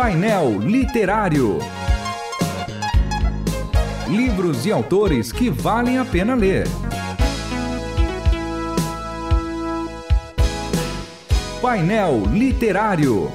Painel Literário. Livros e autores que valem a pena ler. Painel Literário.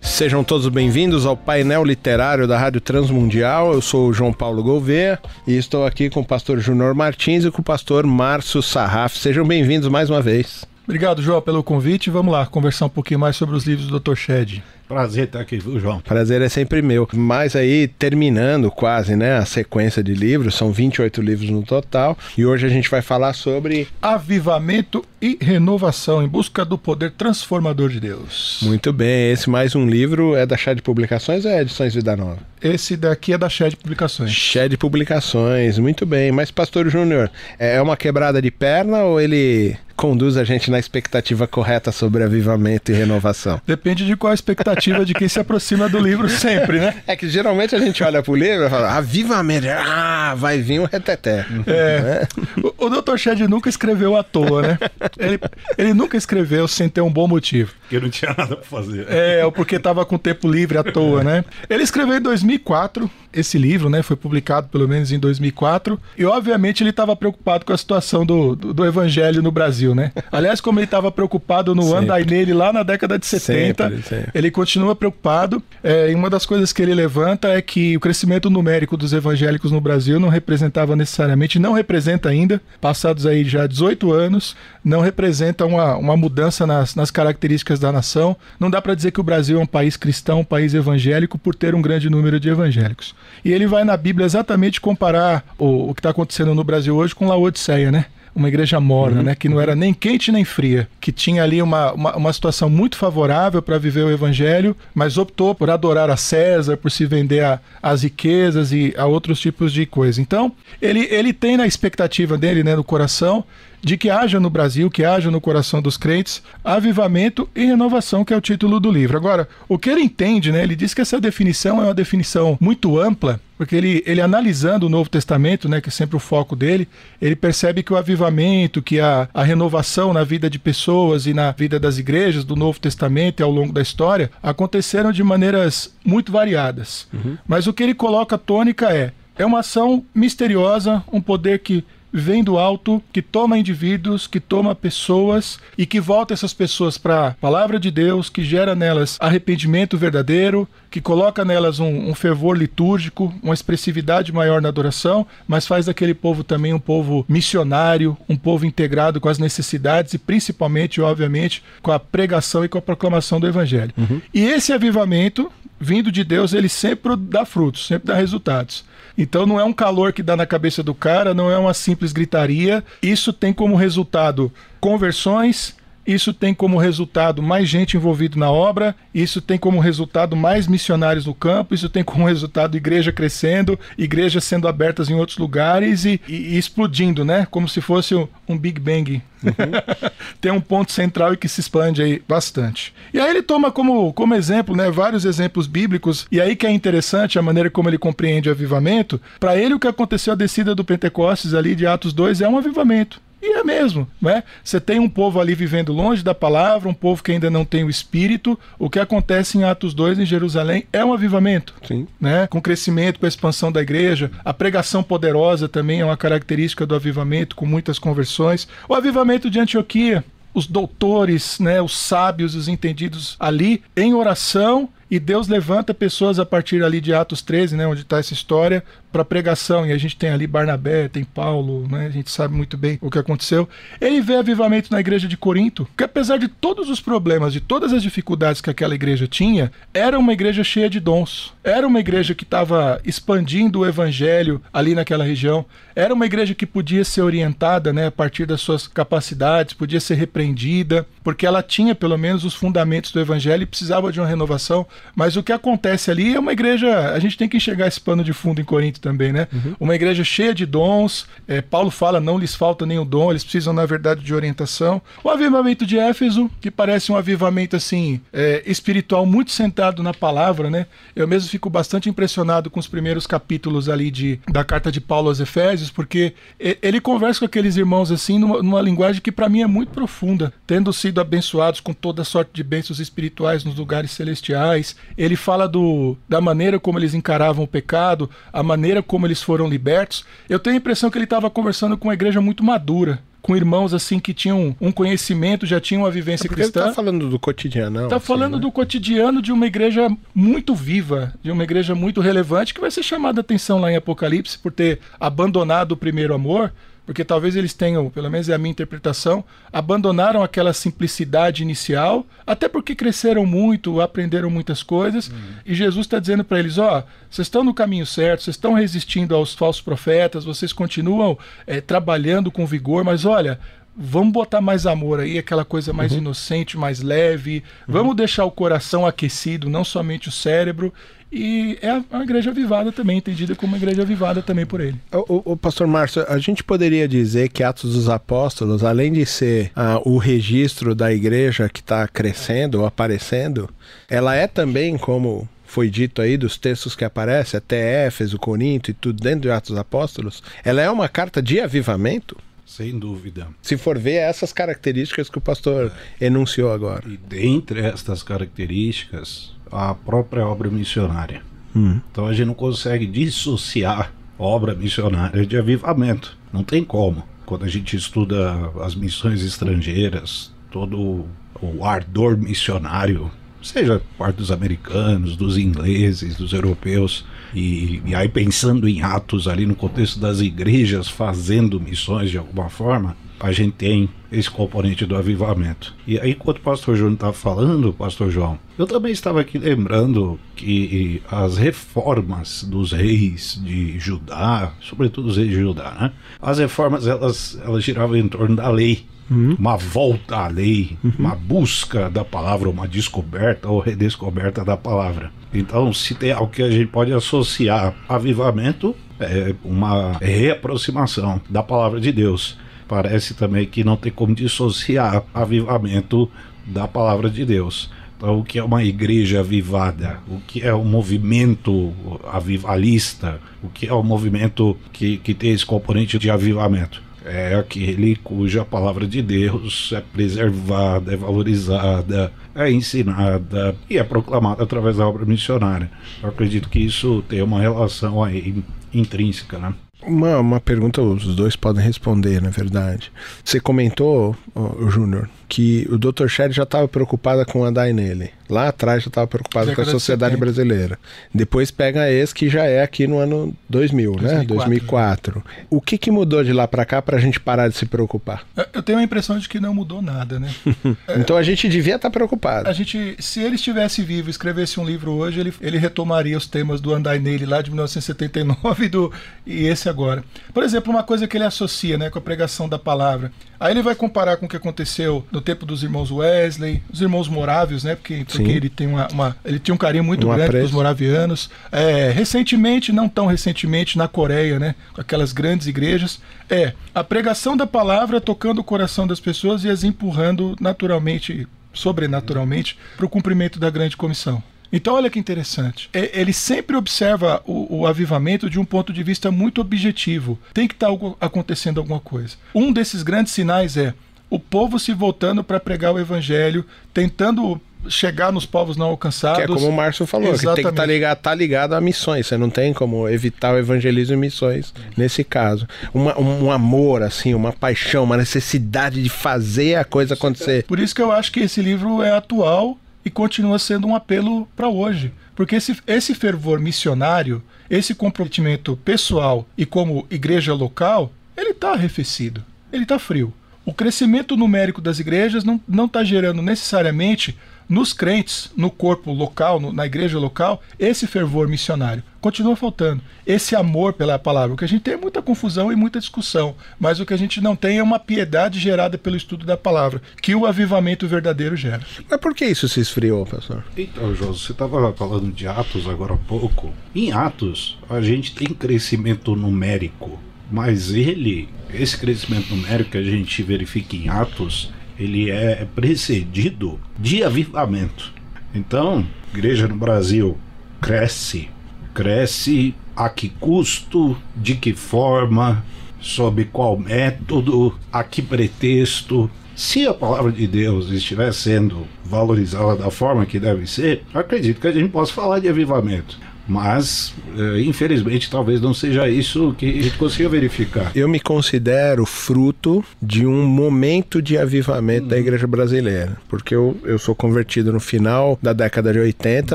Sejam todos bem-vindos ao painel literário da Rádio Transmundial. Eu sou o João Paulo Gouveia e estou aqui com o pastor Júnior Martins e com o pastor Márcio Sarraf. Sejam bem-vindos mais uma vez. Obrigado, João, pelo convite. Vamos lá conversar um pouquinho mais sobre os livros do Dr. Shed. Prazer estar aqui, viu, João? Prazer é sempre meu. Mas aí, terminando quase, né, a sequência de livros, são 28 livros no total, e hoje a gente vai falar sobre Avivamento e Renovação em Busca do Poder Transformador de Deus. Muito bem, esse mais um livro é da Chá de Publicações ou é Edições Vida Nova? Esse daqui é da Shed Publicações. De Publicações, muito bem. Mas, Pastor Júnior, é uma quebrada de perna ou ele conduz a gente na expectativa correta sobre avivamento e renovação? Depende de qual a expectativa de quem se aproxima do livro sempre, né? É que geralmente a gente olha pro livro e fala, avivamento, ah, vai vir um reteté. É. O, o Dr. Shed nunca escreveu à toa, né? Ele, ele nunca escreveu sem ter um bom motivo. Porque não tinha nada pra fazer. É, ou porque estava com tempo livre à toa, né? Ele escreveu em 2004 esse livro, né? Foi publicado pelo menos em 2004. E obviamente ele estava preocupado com a situação do, do, do evangelho no Brasil, né? Aliás, como ele estava preocupado no Sempre. andai nele lá na década de 70, Sempre, sempre. ele continua preocupado. É, e uma das coisas que ele levanta é que o crescimento numérico dos evangélicos no Brasil não representava necessariamente, não representa ainda, passados aí já 18 anos, não representa uma, uma mudança nas, nas características da nação. Não dá para dizer que o Brasil é um país cristão, um país evangélico, por ter um grande número de evangélicos. E ele vai na Bíblia exatamente comparar o, o que está acontecendo no Brasil hoje com Laodiceia, né? Uma igreja morna, né? Que não era nem quente nem fria, que tinha ali uma, uma, uma situação muito favorável para viver o evangelho, mas optou por adorar a César, por se vender a, as riquezas e a outros tipos de coisa. Então, ele, ele tem na expectativa dele, né, no coração, de que haja no Brasil, que haja no coração dos crentes, avivamento e renovação, que é o título do livro. Agora, o que ele entende, né? Ele diz que essa definição é uma definição muito ampla, porque ele, ele analisando o Novo Testamento, né, que é sempre o foco dele, ele percebe que o avivamento, que a, a renovação na vida de pessoas e na vida das igrejas do Novo Testamento e ao longo da história aconteceram de maneiras muito variadas. Mas o que ele coloca tônica é é uma ação misteriosa, um poder que vem do alto, que toma indivíduos, que toma pessoas e que volta essas pessoas para a palavra de Deus, que gera nelas arrependimento verdadeiro, que coloca nelas um, um fervor litúrgico, uma expressividade maior na adoração, mas faz daquele povo também um povo missionário, um povo integrado com as necessidades e principalmente, obviamente, com a pregação e com a proclamação do evangelho. E esse avivamento vindo de Deus, ele sempre dá frutos, sempre dá resultados. Então não é um calor que dá na cabeça do cara, não é uma simples gritaria. Isso tem como resultado conversões, isso tem como resultado mais gente envolvida na obra, isso tem como resultado mais missionários no campo, isso tem como resultado igreja crescendo, igrejas sendo abertas em outros lugares e, e- e explodindo, né? Como se fosse um, um Big Bang. tem um ponto central e que se expande aí bastante. E aí ele toma como, como exemplo, né, vários exemplos bíblicos, e aí que é interessante a maneira como ele compreende o avivamento. Para ele, o que aconteceu a descida do Pentecostes ali de Atos 2 é um avivamento. E é mesmo, né? Você tem um povo ali vivendo longe da palavra, um povo que ainda não tem o espírito. O que acontece em Atos 2 em Jerusalém é um avivamento. Sim. Né? Com crescimento, com a expansão da igreja. A pregação poderosa também é uma característica do avivamento, com muitas conversões. O avivamento de Antioquia, os doutores, né, os sábios, os entendidos ali em oração e Deus levanta pessoas a partir ali de Atos 13, né, onde está essa história, para pregação. E a gente tem ali Barnabé, tem Paulo, né, a gente sabe muito bem o que aconteceu. Ele vê avivamento na igreja de Corinto, que apesar de todos os problemas, de todas as dificuldades que aquela igreja tinha, era uma igreja cheia de dons. Era uma igreja que estava expandindo o evangelho ali naquela região. Era uma igreja que podia ser orientada né, a partir das suas capacidades, podia ser repreendida, porque ela tinha pelo menos os fundamentos do evangelho e precisava de uma renovação. Mas o que acontece ali é uma igreja. A gente tem que enxergar esse pano de fundo em Corinto também, né? Uhum. Uma igreja cheia de dons. É, Paulo fala, não lhes falta nenhum dom, eles precisam, na verdade, de orientação. O avivamento de Éfeso, que parece um avivamento assim, é, espiritual muito centrado na palavra, né? Eu mesmo fico bastante impressionado com os primeiros capítulos ali de, da carta de Paulo aos Efésios, porque ele conversa com aqueles irmãos assim numa, numa linguagem que para mim é muito profunda, tendo sido abençoados com toda sorte de bênçãos espirituais nos lugares celestiais. Ele fala do, da maneira como eles encaravam o pecado, a maneira como eles foram libertos. Eu tenho a impressão que ele estava conversando com uma igreja muito madura, com irmãos assim que tinham um conhecimento, já tinham uma vivência é cristã. Ele tá falando do cotidiano, não? Tá assim, falando né? do cotidiano de uma igreja muito viva, de uma igreja muito relevante que vai ser chamada a atenção lá em Apocalipse por ter abandonado o primeiro amor porque talvez eles tenham, pelo menos é a minha interpretação, abandonaram aquela simplicidade inicial, até porque cresceram muito, aprenderam muitas coisas, uhum. e Jesus está dizendo para eles: ó, oh, vocês estão no caminho certo, vocês estão resistindo aos falsos profetas, vocês continuam é, trabalhando com vigor, mas olha, vamos botar mais amor aí, aquela coisa mais uhum. inocente, mais leve. Uhum. Vamos deixar o coração aquecido, não somente o cérebro. E é uma igreja avivada também, entendida como uma igreja avivada também por ele. O, o, pastor Márcio, a gente poderia dizer que Atos dos Apóstolos, além de ser ah, o registro da igreja que está crescendo aparecendo, ela é também como foi dito aí dos textos que aparecem, até Éfeso, Corinto e tudo dentro de Atos dos Apóstolos, ela é uma carta de avivamento? Sem dúvida. Se for ver essas características que o pastor é. enunciou agora. E dentre estas características, a própria obra missionária. Hum. Então a gente não consegue dissociar obra missionária de avivamento. Não tem como. Quando a gente estuda as missões estrangeiras, todo o ardor missionário seja parte dos americanos, dos ingleses, dos europeus, e, e, aí pensando em atos ali no contexto das igrejas fazendo missões de alguma forma, a gente tem esse componente do avivamento. E aí, enquanto o pastor João estava falando, pastor João, eu também estava aqui lembrando que as reformas dos reis de Judá, sobretudo os reis de Judá, né? As reformas elas, elas giravam em torno da lei uhum. uma volta à lei, uhum. uma busca da palavra, uma descoberta ou redescoberta da palavra. Então, se tem algo que a gente pode associar avivamento, é uma reaproximação da palavra de Deus. Parece também que não tem como dissociar avivamento da palavra de Deus. Então, o que é uma igreja avivada? O que é um movimento avivalista? O que é um movimento que, que tem esse componente de avivamento? É aquele cuja palavra de Deus é preservada, é valorizada, é ensinada e é proclamada através da obra missionária. Eu acredito que isso tem uma relação aí intrínseca, né? Uma, uma pergunta os dois podem responder, na verdade. Você comentou, oh, Júnior, que o Dr. Sherry já estava preocupada com andar nele. Lá atrás já estava preocupado com a sociedade brasileira. Depois pega esse que já é aqui no ano 2000, 2004, né? 2004. O que, que mudou de lá para cá para a gente parar de se preocupar? Eu tenho a impressão de que não mudou nada, né? então a gente devia estar tá preocupado. A gente, se ele estivesse vivo e escrevesse um livro hoje, ele, ele retomaria os temas do Andai Nele lá de 1979 e, do, e esse agora. Por exemplo, uma coisa que ele associa né, com a pregação da palavra. Aí ele vai comparar com o que aconteceu no tempo dos irmãos Wesley, os irmãos Morávios, né? Porque, porque ele tem uma, uma, ele tinha um carinho muito um grande pelos moravianos. É, recentemente, não tão recentemente, na Coreia, né? Com aquelas grandes igrejas. É a pregação da palavra tocando o coração das pessoas e as empurrando naturalmente, sobrenaturalmente, para o cumprimento da grande comissão. Então, olha que interessante. É, ele sempre observa o, o, avivamento de um ponto de vista muito objetivo. Tem que estar tá acontecendo alguma coisa. Um desses grandes sinais é o povo se voltando para pregar o evangelho, tentando chegar nos povos não alcançados. Que é como o Márcio falou, Exatamente. que tem que estar tá ligado, tá ligado a missões. Você não tem como evitar o evangelismo e missões nesse caso. Uma, um, um, amor, assim, uma paixão, uma necessidade de fazer a coisa acontecer. Por isso que eu acho que esse livro é atual e continua sendo um apelo para hoje. Porque esse, esse fervor missionário, esse comprometimento pessoal e como igreja local, ele está arrefecido, ele está frio. O crescimento numérico das igrejas não está gerando necessariamente nos crentes, no corpo local, no, na igreja local, esse fervor missionário continua faltando. Esse amor pela palavra. O que a gente tem é muita confusão e muita discussão, mas o que a gente não tem é uma piedade gerada pelo estudo da palavra, que o avivamento verdadeiro gera. Mas por que isso se esfriou, pastor? Então, João, você estava falando de Atos agora há pouco. Em Atos, a gente tem crescimento numérico, mas ele, esse crescimento numérico que a gente verifica em Atos, ele é precedido de avivamento. Então, igreja no Brasil cresce, cresce a que custo, de que forma, sob qual método, a que pretexto. Se a palavra de Deus estiver sendo valorizada da forma que deve ser, acredito que a gente possa falar de avivamento. Mas, eh, infelizmente, talvez não seja isso que a gente consiga verificar. Eu me considero fruto de um momento de avivamento da igreja brasileira, porque eu, eu sou convertido no final da década de 80,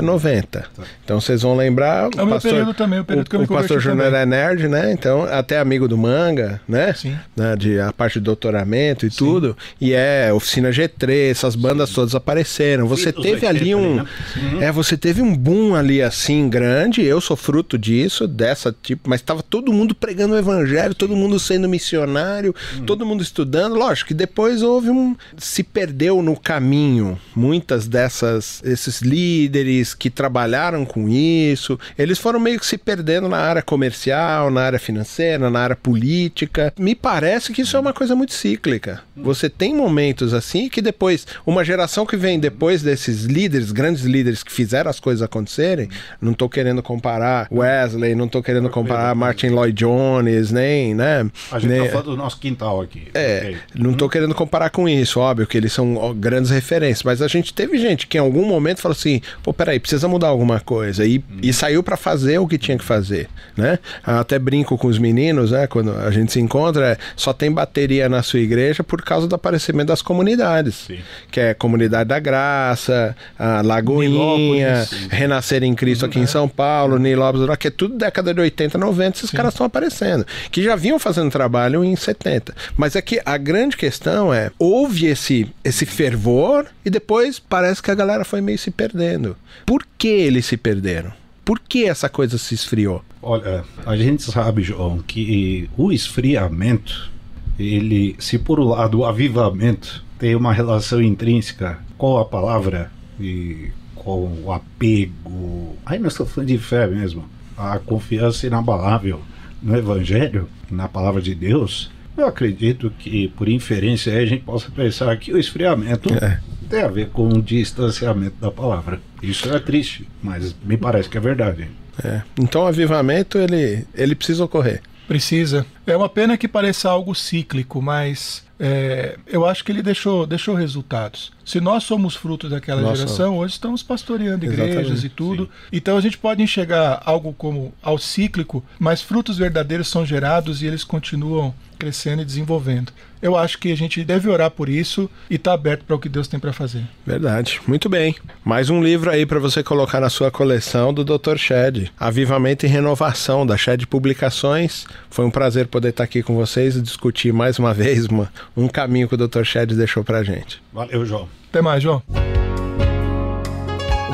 90. Então vocês vão lembrar. É o meu período também, o período que eu me o pastor Júnior é nerd, né? Então, até amigo do manga, né? Sim. Né? De a parte de doutoramento e tudo. E é oficina G3, essas bandas todas apareceram. Você teve ali 80 um. né? É, você teve um boom ali assim grande. Eu sou fruto disso, dessa tipo, mas tava todo mundo pregando o evangelho, todo mundo sendo missionário, todo mundo estudando. Lógico que depois houve um. se perdeu no caminho. Muitas dessas, esses líderes que trabalharam com isso, eles foram meio que se perdendo na área comercial, na área financeira, na área política. Me parece que isso é uma coisa muito cíclica. Você tem momentos assim que depois, uma geração que vem depois desses líderes, grandes líderes que fizeram as coisas acontecerem, não tô querendo comparar Wesley, não tô querendo comparar Martin Lloyd Jones, nem, né? A gente nem- tá falando do nosso quintal aqui. é, Ok. não tô querendo comparar com isso, óbvio que eles são grandes referências, mas a gente teve gente que em algum momento falou assim, pô, peraí, precisa mudar alguma coisa, e, e saiu pra fazer o que tinha que fazer, né? Até brinco com os meninos, né, quando a gente se encontra, é, só tem bateria na sua igreja por causa do aparecimento das comunidades, Sim. que é Comunidade da Graça, a Lagoinha. Renascer em Cristo aqui em São Paulo, Nilópolis, que é tudo década de 80, 90, esses caras estão aparecendo. Que já vinham fazendo trabalho em 70. Mas é que a grande questão é, houve esse, esse fervor e depois parece que a galera foi meio se perdendo. Por que eles se perderam? Por que essa coisa se esfriou? Olha, a gente sabe, João, que o esfriamento, ele, se por um lado o avivamento tem uma relação intrínseca com a palavra e o apego, aí nós estamos falando de fé mesmo, a confiança inabalável no Evangelho, na palavra de Deus, eu acredito que, por inferência, a gente possa pensar que o esfriamento É. tem a ver com o distanciamento da palavra. Isso é triste, mas me parece que é verdade. É. Então o avivamento, ele, ele precisa ocorrer. Precisa. É uma pena que pareça algo cíclico, mas é, eu acho que ele deixou, deixou resultados. Se nós somos frutos daquela Nós geração, hoje estamos pastoreando igrejas Exatamente. e tudo. Então a gente pode enxergar algo como ao cíclico, mas frutos verdadeiros são gerados e eles continuam crescendo e desenvolvendo. Eu acho que a gente deve orar por isso e estar aberto para o que Deus tem para fazer. Verdade. Muito bem. Mais um livro aí para você colocar na sua coleção do Dr. Shed. Avivamento e Renovação, da Shed Publicações. Foi um prazer poder estar aqui com vocês e discutir mais uma vez uma, um caminho que o Dr. Shed deixou pra gente. Valeu, João. Até mais, João.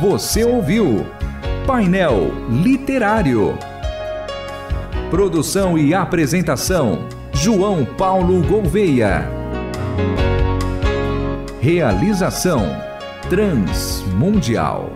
Você ouviu Painel Literário. Produção e apresentação: João Paulo Gouveia. Realização: Transmundial.